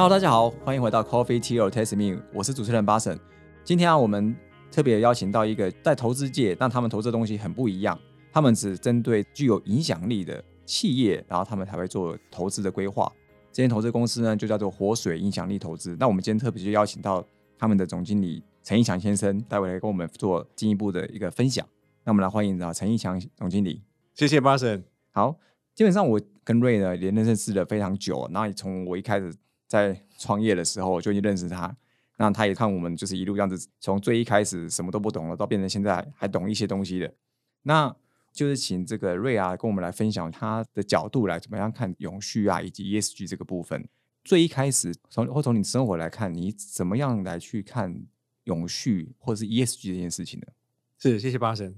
Hello，大家好，欢迎回到 Coffee Tea or Taste Me，我是主持人巴神。今天啊，我们特别邀请到一个在投资界，但他们投资的东西很不一样，他们只针对具有影响力的企业，然后他们才会做投资的规划。这间投资公司呢，就叫做活水影响力投资。那我们今天特别就邀请到他们的总经理陈义强先生，待会来跟我们做进一步的一个分享。那我们来欢迎啊陈义强总经理。谢谢巴神。好，基本上我跟瑞呢连认识了非常久，那从我一开始在创业的时候就已经认识他，那他也看我们就是一路这样子，从最一开始什么都不懂了，到变成现在还懂一些东西的。那就是请这个瑞啊跟我们来分享他的角度来怎么样看永续啊以及 ESG 这个部分。最一开始从或从你生活来看，你怎么样来去看永续或者是 ESG 这件事情呢？是，谢谢巴神。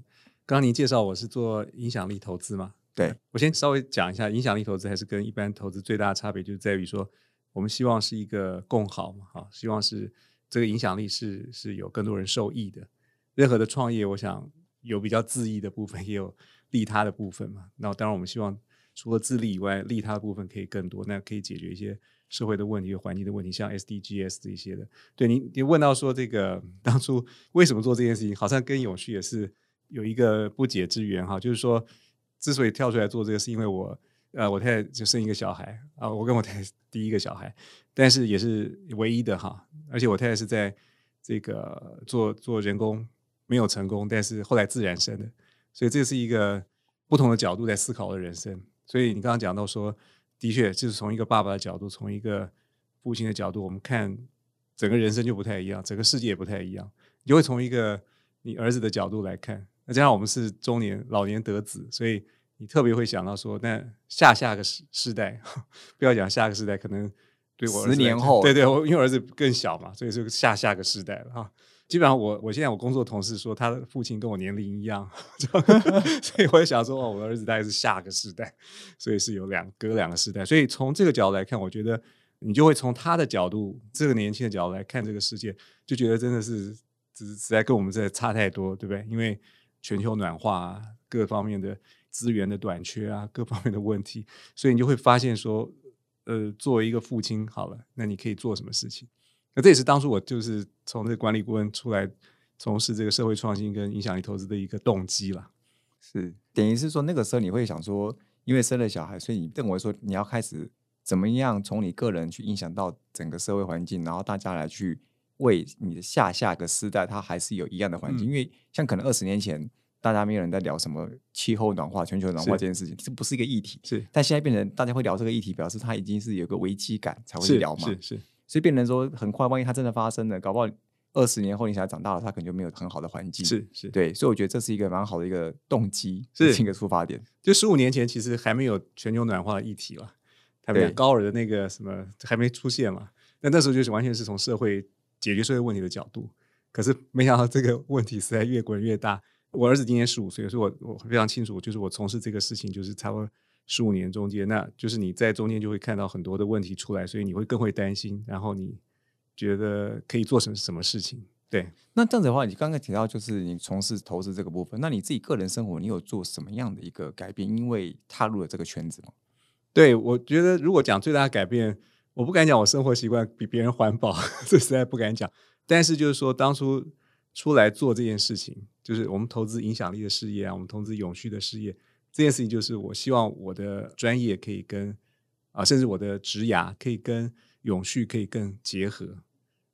刚刚您介绍我是做影响力投资嘛？对我先稍微讲一下，影响力投资还是跟一般投资最大的差别，就是在于说，我们希望是一个共好嘛，哈，希望是这个影响力是是有更多人受益的。任何的创业，我想有比较自益的部分，也有利他的部分嘛。那当然，我们希望除了自利以外，利他的部分可以更多，那可以解决一些社会的问题、环境的问题，像 SDGs 这些的。对你，你问到说这个当初为什么做这件事情，好像跟永续也是有一个不解之缘哈，就是说。之所以跳出来做这个，是因为我，呃，我太太就生一个小孩啊，我跟我太太第一个小孩，但是也是唯一的哈，而且我太太是在这个做做人工没有成功，但是后来自然生的，所以这是一个不同的角度在思考的人生。所以你刚刚讲到说，的确就是从一个爸爸的角度，从一个父亲的角度，我们看整个人生就不太一样，整个世界也不太一样，你就会从一个你儿子的角度来看。那加上我们是中年老年得子，所以你特别会想到说，那下下个世世代，不要讲下个世代，可能对我十年后，对对，我因为儿子更小嘛，所以是下下个世代了哈。基本上我我现在我工作同事说，他的父亲跟我年龄一样，所以我也想说，哦，我的儿子大概是下个世代，所以是有两隔两个世代。所以从这个角度来看，我觉得你就会从他的角度，这个年轻的角度来看这个世界，就觉得真的是只是实在跟我们这差太多，对不对？因为全球暖化啊，各方面的资源的短缺啊，各方面的问题，所以你就会发现说，呃，作为一个父亲，好了，那你可以做什么事情？那这也是当初我就是从这个管理顾问出来从事这个社会创新跟影响力投资的一个动机了。是，等于是说那个时候你会想说，因为生了小孩，所以你认为说你要开始怎么样从你个人去影响到整个社会环境，然后大家来去。为你的下下个时代，它还是有一样的环境，因为像可能二十年前，大家没有人在聊什么气候暖化、全球暖化这件事情，这不是一个议题。是，但现在变成大家会聊这个议题，表示它已经是有个危机感才会聊嘛。是是，所以变成说很快，万一它真的发生了，搞不好二十年后你小孩长大了，他可能就没有很好的环境。是是，对，所以我觉得这是一个蛮好的一个动机，是一个出发点。就十五年前，其实还没有全球暖化的议题了，台北高尔的那个什么还没出现嘛？那那时候就是完全是从社会。解决社会问题的角度，可是没想到这个问题实在越滚越大。我儿子今年十五岁，所以我我非常清楚，就是我从事这个事情就是差不多十五年中间，那就是你在中间就会看到很多的问题出来，所以你会更会担心，然后你觉得可以做成什么事情？对，那这样子的话，你刚刚提到就是你从事投资这个部分，那你自己个人生活你有做什么样的一个改变？因为踏入了这个圈子吗？对，我觉得如果讲最大的改变。我不敢讲我生活习惯比别人环保，这实在不敢讲。但是就是说，当初出来做这件事情，就是我们投资影响力的事业啊，我们投资永续的事业，这件事情就是我希望我的专业可以跟啊，甚至我的职涯可以跟永续可以更结合。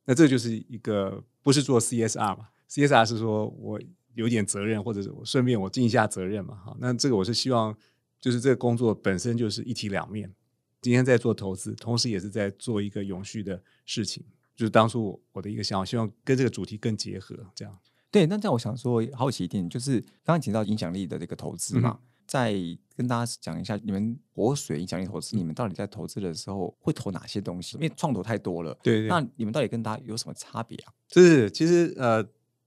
那这就是一个不是做 CSR 嘛？CSR 是说我有点责任，或者是我顺便我尽一下责任嘛？哈，那这个我是希望，就是这个工作本身就是一体两面。今天在做投资，同时也是在做一个永续的事情，就是当初我的一个想法，希望跟这个主题更结合。这样对，那这样我想说，好奇一点，就是刚刚提到影响力的这个投资嘛，再跟大家讲一下，你们活水影响力投资，你们到底在投资的时候会投哪些东西？因为创投太多了，对对。那你们到底跟大家有什么差别啊？就是其实呃，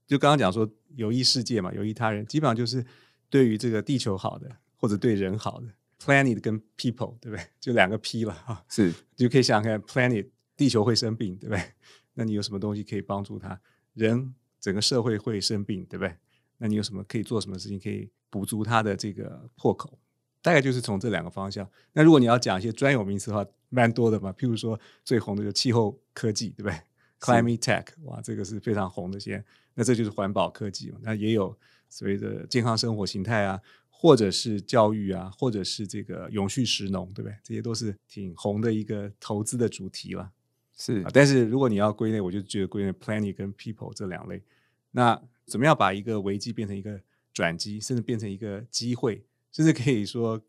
就刚刚讲说有益世界嘛，有益他人，基本上就是对于这个地球好的，或者对人好的。Planet 跟 People 对不对？就两个 P 了哈，是就可以想想看，Planet 地球会生病对不对？那你有什么东西可以帮助他？人整个社会会生病对不对？那你有什么可以做什么事情可以补足它的这个破口？大概就是从这两个方向。那如果你要讲一些专有名词的话，蛮多的嘛。譬如说最红的就气候科技，对不对？Climate Tech，哇，这个是非常红的。先，那这就是环保科技嘛。那也有所谓的健康生活形态啊，或者是教育啊，或者是这个永续食农，对不对？这些都是挺红的一个投资的主题了。是，但是如果你要归类，我就觉得归类 Planning 跟 People 这两类。那怎么样把一个危机变成一个转机，甚至变成一个机会？甚至可以说，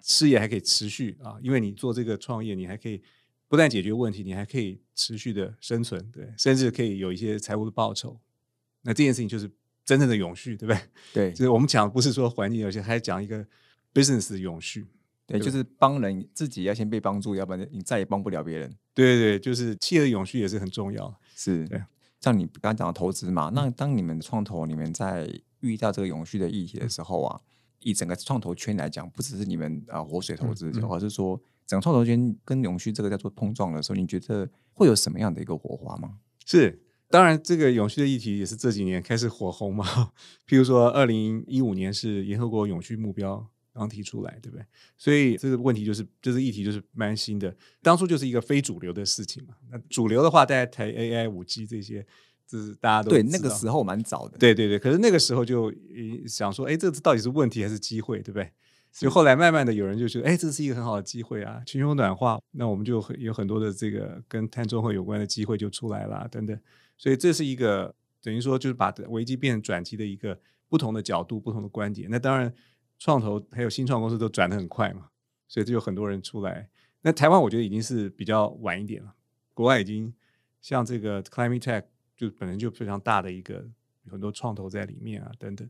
事业还可以持续啊，因为你做这个创业，你还可以不但解决问题，你还可以持续的生存，对，甚至可以有一些财务的报酬。那这件事情就是真正的永续，对不对？对，就是我们讲不是说环境有些，还讲一个 business 的永续。对，就是帮人自己要先被帮助，要不然你再也帮不了别人。对对对，就是企业的永续也是很重要。是，对。像你刚刚讲的投资嘛，那当你们创投你们在遇到这个永续的议题的时候啊。以整个创投圈来讲，不只是你们啊活水投资，而是说整个创投圈跟永续这个在做碰撞的时候，你觉得会有什么样的一个火花吗？是，当然这个永续的议题也是这几年开始火红嘛。譬如说，二零一五年是联合国永续目标刚提出来，对不对？所以这个问题就是，这是议题就是蛮新的。当初就是一个非主流的事情嘛。那主流的话，大家谈 AI、五 G 这些。这是大家都对那个时候蛮早的，对对对。可是那个时候就想说，哎，这到底是问题还是机会，对不对？所以后来慢慢的有人就觉得，哎，这是一个很好的机会啊，全球暖化，那我们就有很多的这个跟碳中和有关的机会就出来了，等等。所以这是一个等于说就是把危机变成转机的一个不同的角度、不同的观点。那当然，创投还有新创公司都转的很快嘛，所以就有很多人出来。那台湾我觉得已经是比较晚一点了，国外已经像这个 Climate Tech。就本身就非常大的一个很多创投在里面啊，等等。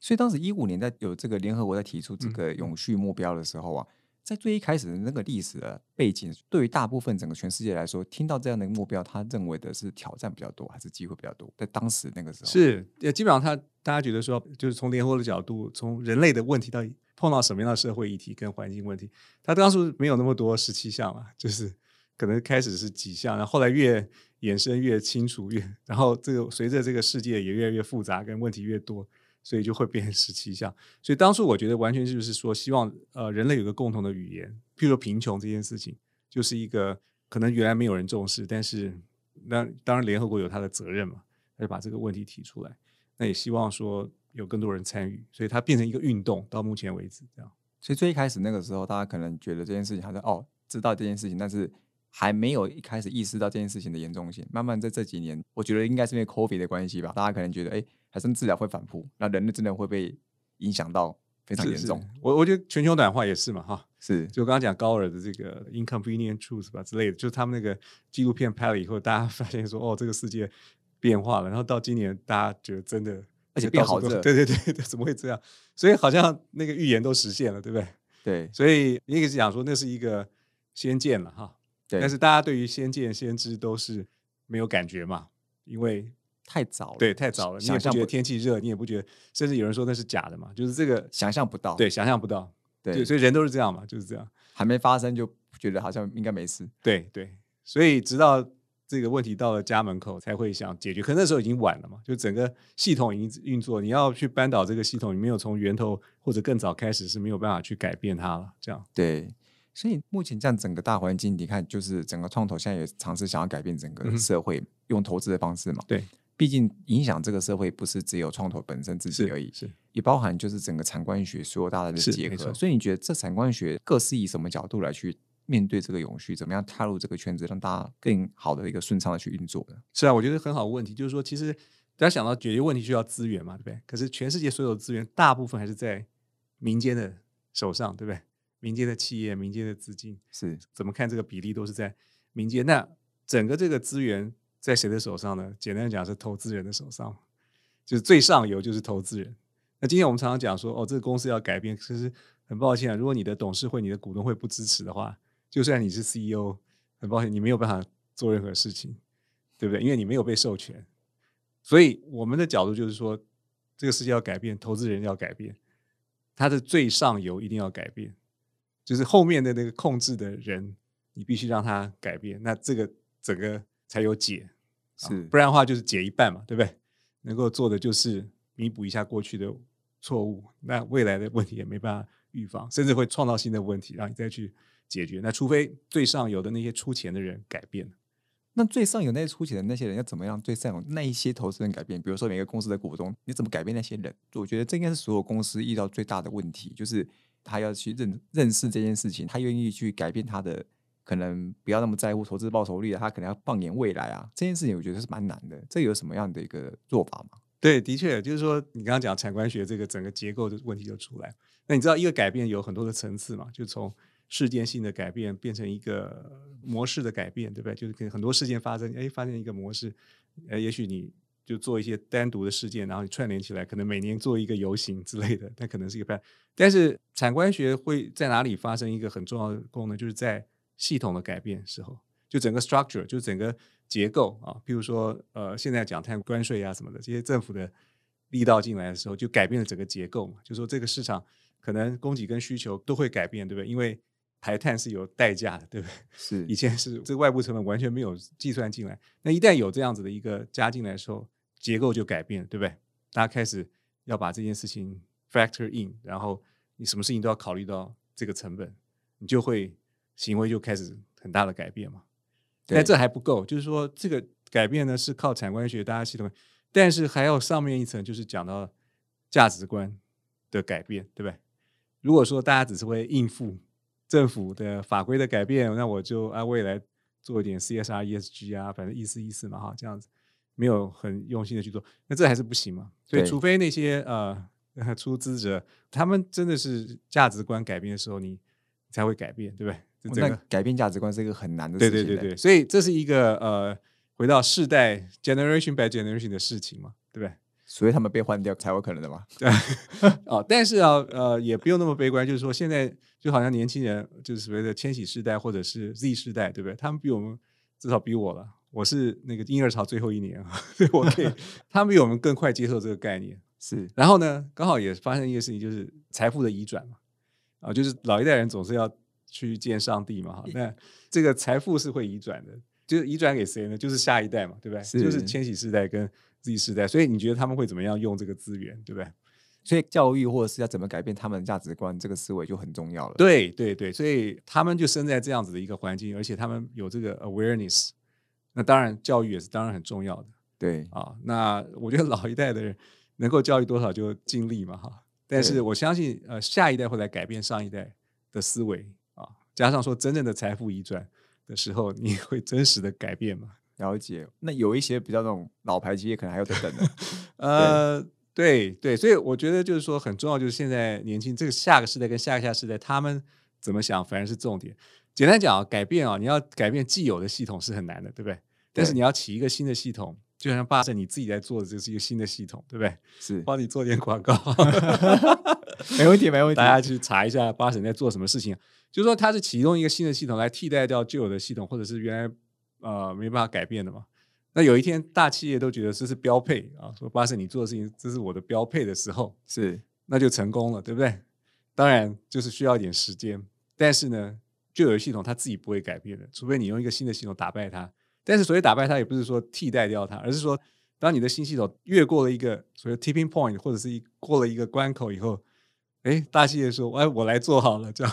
所以当时一五年在有这个联合国在提出这个永续目标的时候啊，在最一开始的那个历史的背景，对于大部分整个全世界来说，听到这样的目标，他认为的是挑战比较多，还是机会比较多？在当时那个时候，是也基本上他大家觉得说，就是从联合国的角度，从人类的问题到碰到什么样的社会议题跟环境问题，他当初没有那么多十七项嘛，就是可能开始是几项，然后后来越。延伸越清楚越，然后这个随着这个世界也越来越复杂，跟问题越多，所以就会变成十七项。所以当初我觉得完全就是说，希望呃人类有个共同的语言，譬如说贫穷这件事情，就是一个可能原来没有人重视，但是那当然联合国有它的责任嘛，他就把这个问题提出来。那也希望说有更多人参与，所以它变成一个运动。到目前为止这样。所以最一开始那个时候，大家可能觉得这件事情好像哦知道这件事情，但是。还没有一开始意识到这件事情的严重性，慢慢在这几年，我觉得应该是因为 COVID 的关系吧，大家可能觉得，哎，还是治疗会反扑，那人类真的会被影响到非常严重。我我觉得全球暖化也是嘛，哈，是，就刚刚讲高尔的这个 Inconvenient Truth 吧之类的，就是他们那个纪录片拍了以后，大家 发现说，哦，这个世界变化了，然后到今年大家觉得真的，而且变好热，对对对对，怎么会这样？所以好像那个预言都实现了，对不对？对，所以你也是讲说，那是一个先见了哈。但是大家对于先见先知都是没有感觉嘛，因为太早了，对，太早了。你也不觉得天气热，你也不觉得，甚至有人说那是假的嘛，就是这个想象不到，对，想象不到，对，所以人都是这样嘛，就是这样，还没发生就觉得好像应该没事，对对，所以直到这个问题到了家门口才会想解决，可那时候已经晚了嘛，就整个系统已经运作，你要去扳倒这个系统，你没有从源头或者更早开始是没有办法去改变它了，这样对。所以目前这样整个大环境，你看，就是整个创投现在也尝试想要改变整个社会，用投资的方式嘛。对，毕竟影响这个社会不是只有创投本身自己而已，是也包含就是整个产官学所有大家的结合。所以你觉得这产官学各是以什么角度来去面对这个永续？怎么样踏入这个圈子，让大家更好的一个顺畅的去运作呢？是啊，我觉得很好的问题，就是说，其实大家想到解决问题需要资源嘛，对不对？可是全世界所有的资源大部分还是在民间的手上，对不对？民间的企业、民间的资金是怎么看这个比例都是在民间。那整个这个资源在谁的手上呢？简单讲是投资人的手上，就是最上游就是投资人。那今天我们常常讲说，哦，这个公司要改变，其实很抱歉啊，如果你的董事会、你的股东会不支持的话，就算你是 CEO，很抱歉，你没有办法做任何事情，对不对？因为你没有被授权。所以我们的角度就是说，这个世界要改变，投资人要改变，它的最上游一定要改变。就是后面的那个控制的人，你必须让他改变，那这个整个才有解，是不然的话就是解一半嘛，对不对？能够做的就是弥补一下过去的错误，那未来的问题也没办法预防，甚至会创造新的问题，让你再去解决。那除非最上游的那些出钱的人改变。那最上游那些出钱的那些人要怎么样？最上游那一些投资人改变，比如说每个公司的股东，你怎么改变那些人？我觉得这应该是所有公司遇到最大的问题，就是他要去认认识这件事情，他愿意去改变他的，可能不要那么在乎投资报酬率，他可能要放眼未来啊。这件事情我觉得是蛮难的。这有什么样的一个做法吗？对，的确，就是说你刚刚讲产官学这个整个结构的问题就出来。那你知道一个改变有很多的层次嘛？就从事件性的改变变成一个模式的改变，对不对？就是跟很多事件发生，哎，发生一个模式，呃，也许你就做一些单独的事件，然后你串联起来，可能每年做一个游行之类的，那可能是一个办。但是产官学会在哪里发生一个很重要的功能，就是在系统的改变时候，就整个 structure，就整个结构啊，譬如说，呃，现在讲碳关税啊什么的，这些政府的力道进来的时候，就改变了整个结构嘛，就说这个市场可能供给跟需求都会改变，对不对？因为排碳是有代价的，对不对？是以前是这个外部成本完全没有计算进来，那一旦有这样子的一个加进来的时候，结构就改变了，对不对？大家开始要把这件事情 factor in，然后你什么事情都要考虑到这个成本，你就会行为就开始很大的改变嘛。但这还不够，就是说这个改变呢是靠产官学大家系统，但是还要上面一层，就是讲到价值观的改变，对不对？如果说大家只是会应付。政府的法规的改变，那我就按未来做一点 CSR、ESG 啊，反正意思意思嘛哈，这样子没有很用心的去做，那这还是不行嘛。所以，除非那些呃 出资者他们真的是价值观改变的时候，你才会改变，对不对？那改变价值观是一个很难的事情。对对对对，所以这是一个呃回到世代 generation by generation 的事情嘛，对不对？所以他们被换掉才有可能的嘛？对，哦，但是啊，呃，也不用那么悲观，就是说现在就好像年轻人，就是所谓的千禧世代或者是 Z 世代，对不对？他们比我们至少比我了，我是那个婴儿潮最后一年啊，所以我可以，他们比我们更快接受这个概念。是，然后呢，刚好也发生一个事情，就是财富的移转嘛，啊，就是老一代人总是要去见上帝嘛，哈，那这个财富是会移转的，就是移转给谁呢？就是下一代嘛，对不对？是就是千禧世代跟。Z 世代，所以你觉得他们会怎么样用这个资源，对不对？所以教育或者是要怎么改变他们的价值观，这个思维就很重要了。对对对，所以他们就生在这样子的一个环境，而且他们有这个 awareness，那当然教育也是当然很重要的。对啊，那我觉得老一代的人能够教育多少就尽力嘛哈。但是我相信，呃，下一代会来改变上一代的思维啊，加上说真正的财富移转的时候，你会真实的改变嘛？了解，那有一些比较那种老牌企业，可能还要等等的。呃，对对，所以我觉得就是说很重要，就是现在年轻这个下个世代跟下下世代，他们怎么想，反而是重点。简单讲啊，改变啊，你要改变既有的系统是很难的，对不对？但是你要起一个新的系统，就像巴神你自己在做的，这是一个新的系统，对不对？是，帮你做点广告，没问题，没问题。大家去查一下巴神在做什么事情，就是说他是启动一个新的系统来替代掉旧有的系统，或者是原来。呃，没办法改变的嘛。那有一天，大企业都觉得这是标配啊，说巴神你做的事情，这是我的标配的时候，是那就成功了，对不对？当然就是需要一点时间，但是呢，旧有的系统它自己不会改变的，除非你用一个新的系统打败它。但是所谓打败它，也不是说替代掉它，而是说，当你的新系统越过了一个所谓 tipping point，或者是一过了一个关口以后，哎，大企业说，哎，我来做好了，这样，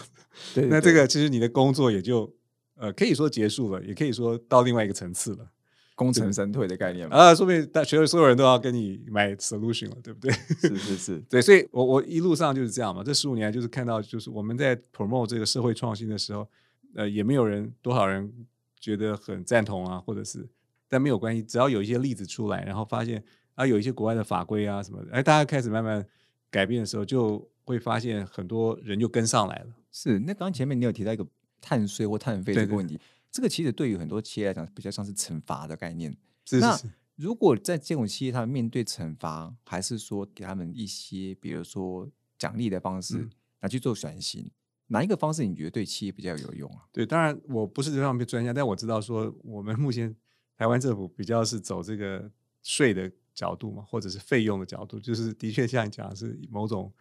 对，那这个其实你的工作也就。呃，可以说结束了，也可以说到另外一个层次了，功成身退的概念啊，说明大所有所有人都要跟你买 solution 了，对不对？是是是，对，所以我我一路上就是这样嘛，这十五年就是看到，就是我们在 promote 这个社会创新的时候，呃，也没有人多少人觉得很赞同啊，或者是，但没有关系，只要有一些例子出来，然后发现啊，有一些国外的法规啊什么的，哎，大家开始慢慢改变的时候，就会发现很多人就跟上来了。是，那刚刚前面你有提到一个。碳税或碳费这个问题，这个其实对于很多企业来讲，比较像是惩罚的概念。那如果在这种企业，他们面对惩罚，还是说给他们一些，比如说奖励的方式来去做转型，哪一个方式你觉得对企业比较有用啊？对，当然我不是这方面专家，但我知道说，我们目前台湾政府比较是走这个税的角度嘛，或者是费用的角度，就是的确像你讲是某种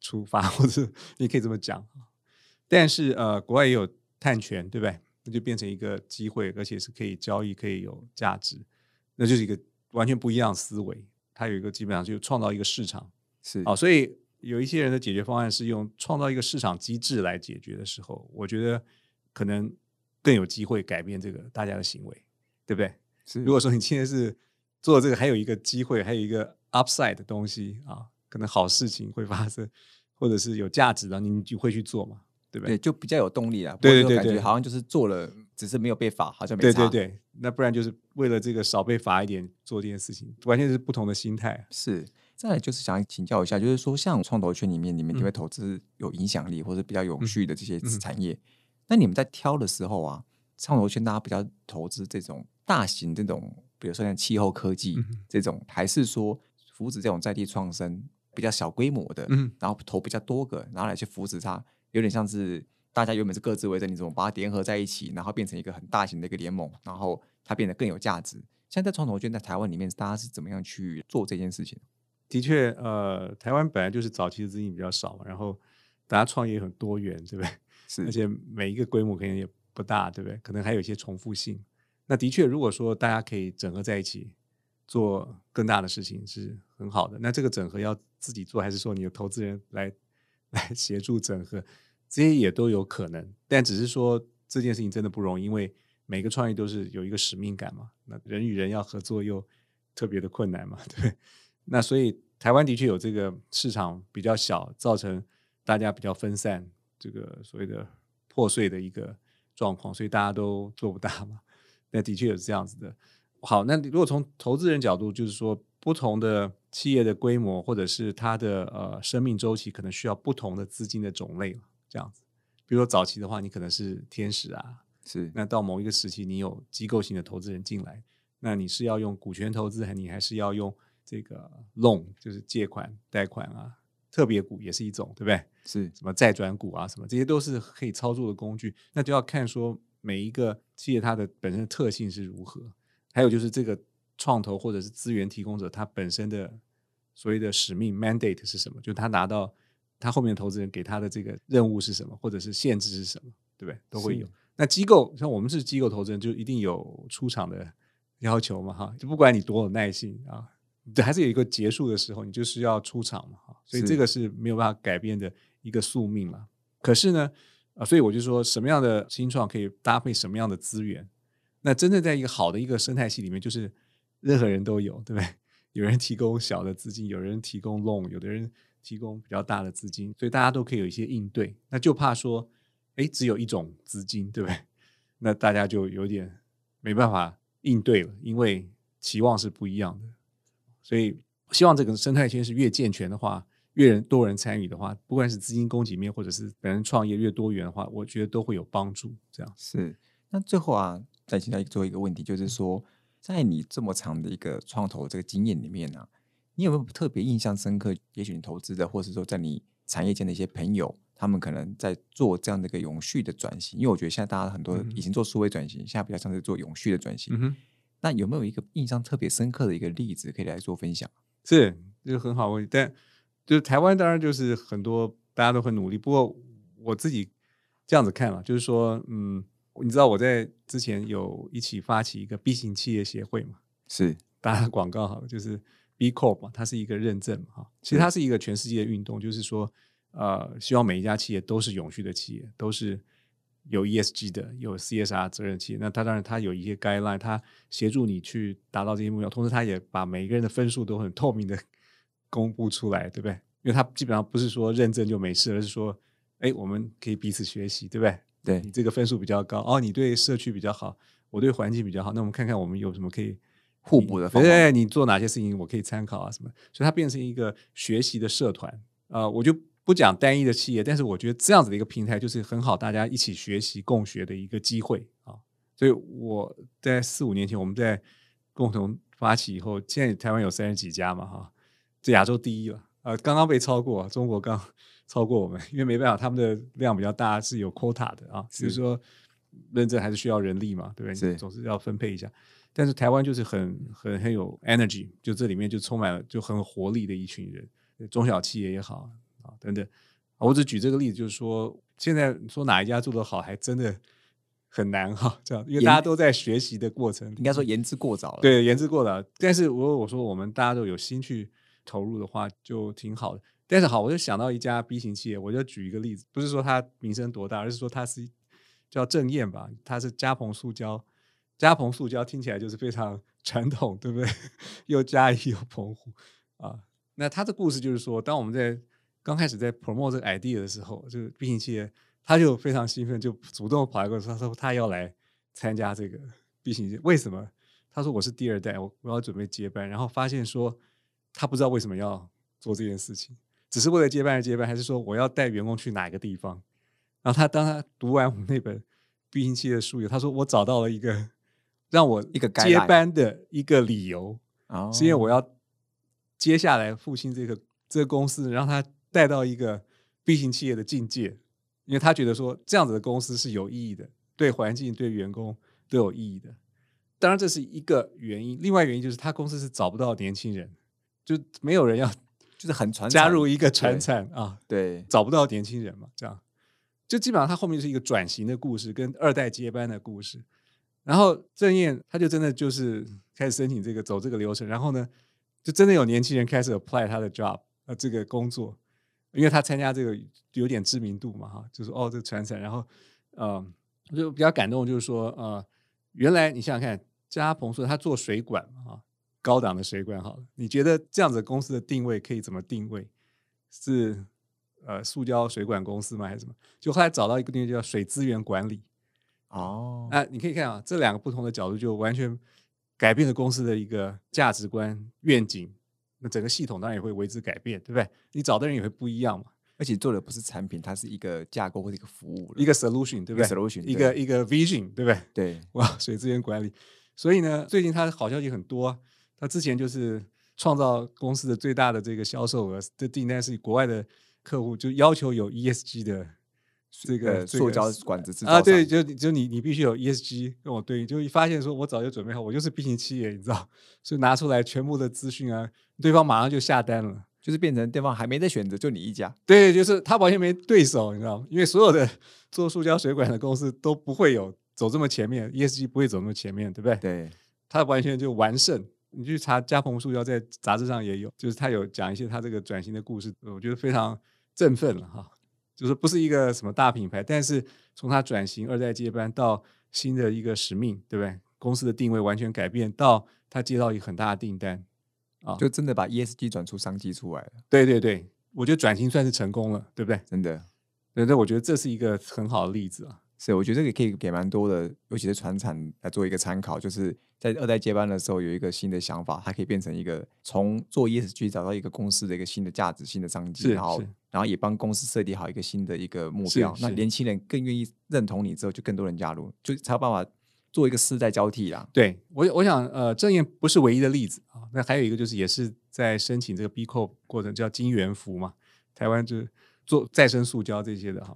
处罚，或者你可以这么讲。但是呃，国外也有。碳权对不对？那就变成一个机会，而且是可以交易、可以有价值，那就是一个完全不一样的思维。它有一个基本上就创造一个市场，是哦。所以有一些人的解决方案是用创造一个市场机制来解决的时候，我觉得可能更有机会改变这个大家的行为，对不对？是如果说你现在是做这个，还有一个机会，还有一个 upside 的东西啊，可能好事情会发生，或者是有价值的，你就会去做嘛，对不对？对，就比较有动力啊。对对对好像就是做了，只是没有被罚，好像没对差对对，那不然就是为了这个少被罚一点做这件事情，完全是不同的心态。是，再来就是想请教一下，就是说像创投圈里面，你们嗯因为投资有影响力或者比较永续的这些嗯产业，那你们在挑的时候啊，创投圈大家比较投资这种大型这种，比如说像气候科技这种，还是说扶持这种在地创生比较小规模的，嗯。然后投比较多个，然后来去扶持它，有点像是大家原本是各自为政，你怎么把它联合在一起，然后变成一个很大型的一个联盟，然后它变得更有价值。现在在创投圈在台湾里面，大家是怎么样去做这件事情？的确，呃，台湾本来就是早期的资金比较少嘛，然后大家创业很多元，对不对？是而且每一个规模可能也不大，对不对？可能还有一些重复性。那的确，如果说大家可以整合在一起做更大的事情，是很好的。那这个整合要自己做，还是说你的投资人来 来协助整合，这些也都有可能。但只是说这件事情真的不容易，因为每个创业都是有一个使命感嘛。那人与人要合作又特别的困难嘛，对不对？那所以台湾的确有这个市场比较小，造成大家比较分散，这个所谓的破碎的一个状况，所以大家都做不大嘛。那的确有这样子的。好，那如果从投资人角度，就是说不同的企业的规模或者是它的呃生命周期，可能需要不同的资金的种类了。这样子，比如说早期的话，你可能是天使啊，是那到某一个时期，你有机构型的投资人进来，那你是要用股权投资，还你还是要用这个 loan，就是借款、贷款啊，特别股也是一种，对不对？是什么债转股啊，什么这些都是可以操作的工具。那就要看说每一个企业它的本身的特性是如何，还有就是这个创投或者是资源提供者他本身的所谓的使命 mandate 是什么，就他拿到他后面的投资人给他的这个任务是什么，或者是限制是什么，对不对？都会有。那机构像我们是机构投资人，就一定有出场的要求嘛，哈，就不管你多有耐心啊，对，还是有一个结束的时候，你就是要出场嘛，哈，所以这个是没有办法改变的一个宿命嘛。可是呢，啊，所以我就说，什么样的新创可以搭配什么样的资源？那真正在一个好的一个生态系里面，就是任何人都有，对不对？有人提供小的资金，有人提供 loan，有的人提供比较大的资金，所以大家都可以有一些应对。那就怕说，哎，只有一种资金，对不对？那大家就有点没办法应对了，因为期望是不一样的。所以希望这个生态圈是越健全的话，越人多人参与的话，不管是资金供给面或者是本人创业越多元的话，我觉得都会有帮助。这样是。那最后啊，再请教最后一个问题，就是说，在你这么长的一个创投这个经验里面呢、你有没有特别印象深刻？也许你投资的，或是说在你产业间的一些朋友，他们可能在做这样的一个永续的转型。因为我觉得现在大家很多已经做数位转型，现在比较像是做永续的转型。那有没有一个印象特别深刻的一个例子可以来做分享？是这个很好问题，但就是台湾当然就是很多大家都很努力，不过我自己这样子看了，就是说，嗯，你知道我在之前有一起发起一个 B 型企业协会嘛，是打广告好了，就是 B Corp 嘛，它是一个认证嘛，哈，其实它是一个全世界的运动，就是说，呃，希望每一家企业都是永续的企业，都是有 ESG 的，有 CSR 责任企业。那它当然它有一些 guideline，它协助你去达到这些目标，同时它也把每一个人的分数都很透明的 公布出来，对不对？因为它基本上不是说认证就没事，而是说，哎，我们可以彼此学习，对不对？对你这个分数比较高，哦，你对社区比较好，我对环境比较好，那我们看看我们有什么可以互补的方法。对，你做哪些事情我可以参考啊？什么？所以它变成一个学习的社团。呃，我就不讲单一的企业，但是我觉得这样子的一个平台就是很好，大家一起学习共学的一个机会啊。所以我在四五年前我们在共同发起以后，现在台湾有三十几家嘛，哈，这亚洲第一了。呃，刚刚被超过，中国刚 超过我们，因为没办法，他们的量比较大，是有 quota 的啊，是就是说认证还是需要人力嘛，对不对？总是要分配一下。但是台湾就是很很很有 energy，就这里面就充满了就很有活力的一群人，中小企业也好啊等等。我只举这个例子，就是说现在说哪一家做的好，还真的很难哈，这样，因为大家都在学习的过程，应该说言之过早了。，对，言之过早。但是如果我说我们大家都有心去投入的话，就挺好的。但是好，我就想到一家 B 型企业，我就举一个例子，不是说它名声多大，而是说它是叫正燕吧，它是嘉鹏塑胶。嘉鹏塑胶听起来就是非常 传统，对不对？又嘉义又澎湖啊。那他的故事就是说，当我们在刚开始在 promote 这个 idea 的时候，就是 B 型企业，他就非常兴奋，就主动跑来跟我说，他说他要来参加这个 B 型企业。为什么？他说我是第二代，我我要准备接班，然后发现说他不知道为什么要做这件事情，只是为了接班而接班，还是说我要带员工去哪一个地方？然后他当他读完我们那本 B 型企业的书以后，他说我找到了一个。让我一个接班的一个理由，是因为我要接下来复兴这个这个公司，让他带到一个 B 型企业的境界，因为他觉得说这样子的公司是有意义的，对环境、对员工都有意义的。当然这是一个原因，另外原因就是他公司是找不到年轻人，就没有人要，就是很传加入一个传产啊，对，找不到年轻人嘛，这样就基本上他后面就是一个转型的故事，跟二代接班的故事。然后郑燕他就真的就是开始申请这个走这个流程，然后呢，就真的有年轻人开始 apply 他的 job 呃这个工作，因为他参加这个有点知名度嘛哈，就是哦这个传承，然后嗯就比较感动，就是说呃原来你想想看，嘉鹏说他做水管啊高档的水管好了，你觉得这样子公司的定位可以怎么定位？是呃塑胶水管公司吗还是什么？就后来找到一个定位叫水资源管理。哦，那你可以看啊，这两个不同的角度就完全改变了公司的一个价值观愿景。那整个系统当然也会为之改变，对不对？你找的人也会不一样嘛。而且做的不是产品，它是一个架构或者一个服务，一个 solution，对不对？solution，一个一个 vision，对不对？对，哇，水资源管理。所以呢，最近他好消息很多。他之前就是创造公司的最大的这个销售额的订单是国外的客户，就要求有 ESG 的。这个塑胶管子制造啊，对，就就你你必须有 ESG 跟我对应，就发现说我早就准备好，我就是 B 型企业，你知道，所以拿出来全部的资讯啊，对方马上就下单了，就是变成对方还没得选择，就你一家，对，就是他完全没对手，你知道吗？因为所有的做塑胶水管的公司都不会有走这么前面，ESG 不会走那么前面，对不对？对，他完全就完胜。你去查嘉鹏塑胶，在杂志上也有，就是他有讲一些他这个转型的故事，我觉得非常振奋了哈。就是不是一个什么大品牌，但是从它转型二代接班到新的一个使命，对不对？公司的定位完全改变，到它接到一个很大的订单，啊，就真的把 ESG 转出商机出来了。对对对，我觉得转型算是成功了，对不对？真的，对，那我觉得这是一个很好的例子啊。是，我觉得这个可以给蛮多的，尤其是传产来做一个参考，就是在二代接班的时候有一个新的想法，它可以变成一个从做 ESG 找到一个公司的一个新的价值、新的商机，然后然后也帮公司设定好一个新的一个目标。那年轻人更愿意认同你之后，就更多人加入，就才有办法做一个世代交替啦。对我，我想呃，正燕不是唯一的例子啊，那还有一个就是也是在申请这个 B Co 过程叫金元福嘛，台湾就是做再生塑胶这些的哈。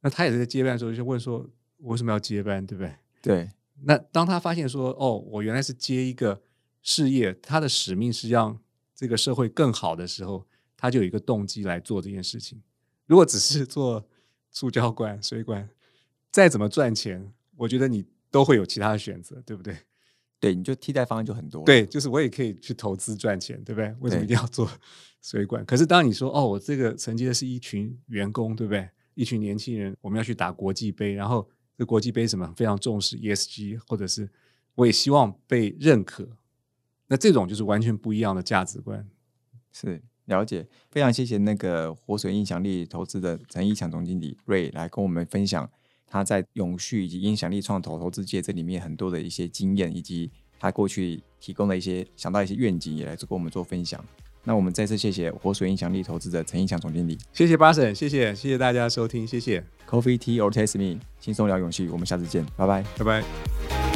那他也是在接班的时候就问说，为什么要接班，对不对？对。那当他发现说，哦，我原来是接一个事业，他的使命是让这个社会更好的时候，他就有一个动机来做这件事情。如果只是做塑胶管、水管，再怎么赚钱，我觉得你都会有其他的选择，对不对？对，你就替代方案就很多。对，就是我也可以去投资赚钱，对不对？为什么一定要做 水管？可是当你说，哦，我这个承接的是一群员工，对不对？一群年轻人，我们要去打国际杯，然后这国际杯什么非常重视 ESG，或者是我也希望被认可。那这种就是完全不一样的价值观。是了解，非常谢谢那个活水影响力投资的陈一强总经理瑞来跟我们分享他在永续以及影响力创投投资界这里面很多的一些经验，以及他过去提供的一些想到一些愿景，也来跟我们做分享。那我们再次谢谢活水影响力投资的陈印强总经理，谢谢巴神，谢谢谢谢大家收听，谢谢。Coffee Tea or Taste Me，轻松聊勇气，我们下次见，拜拜，拜拜。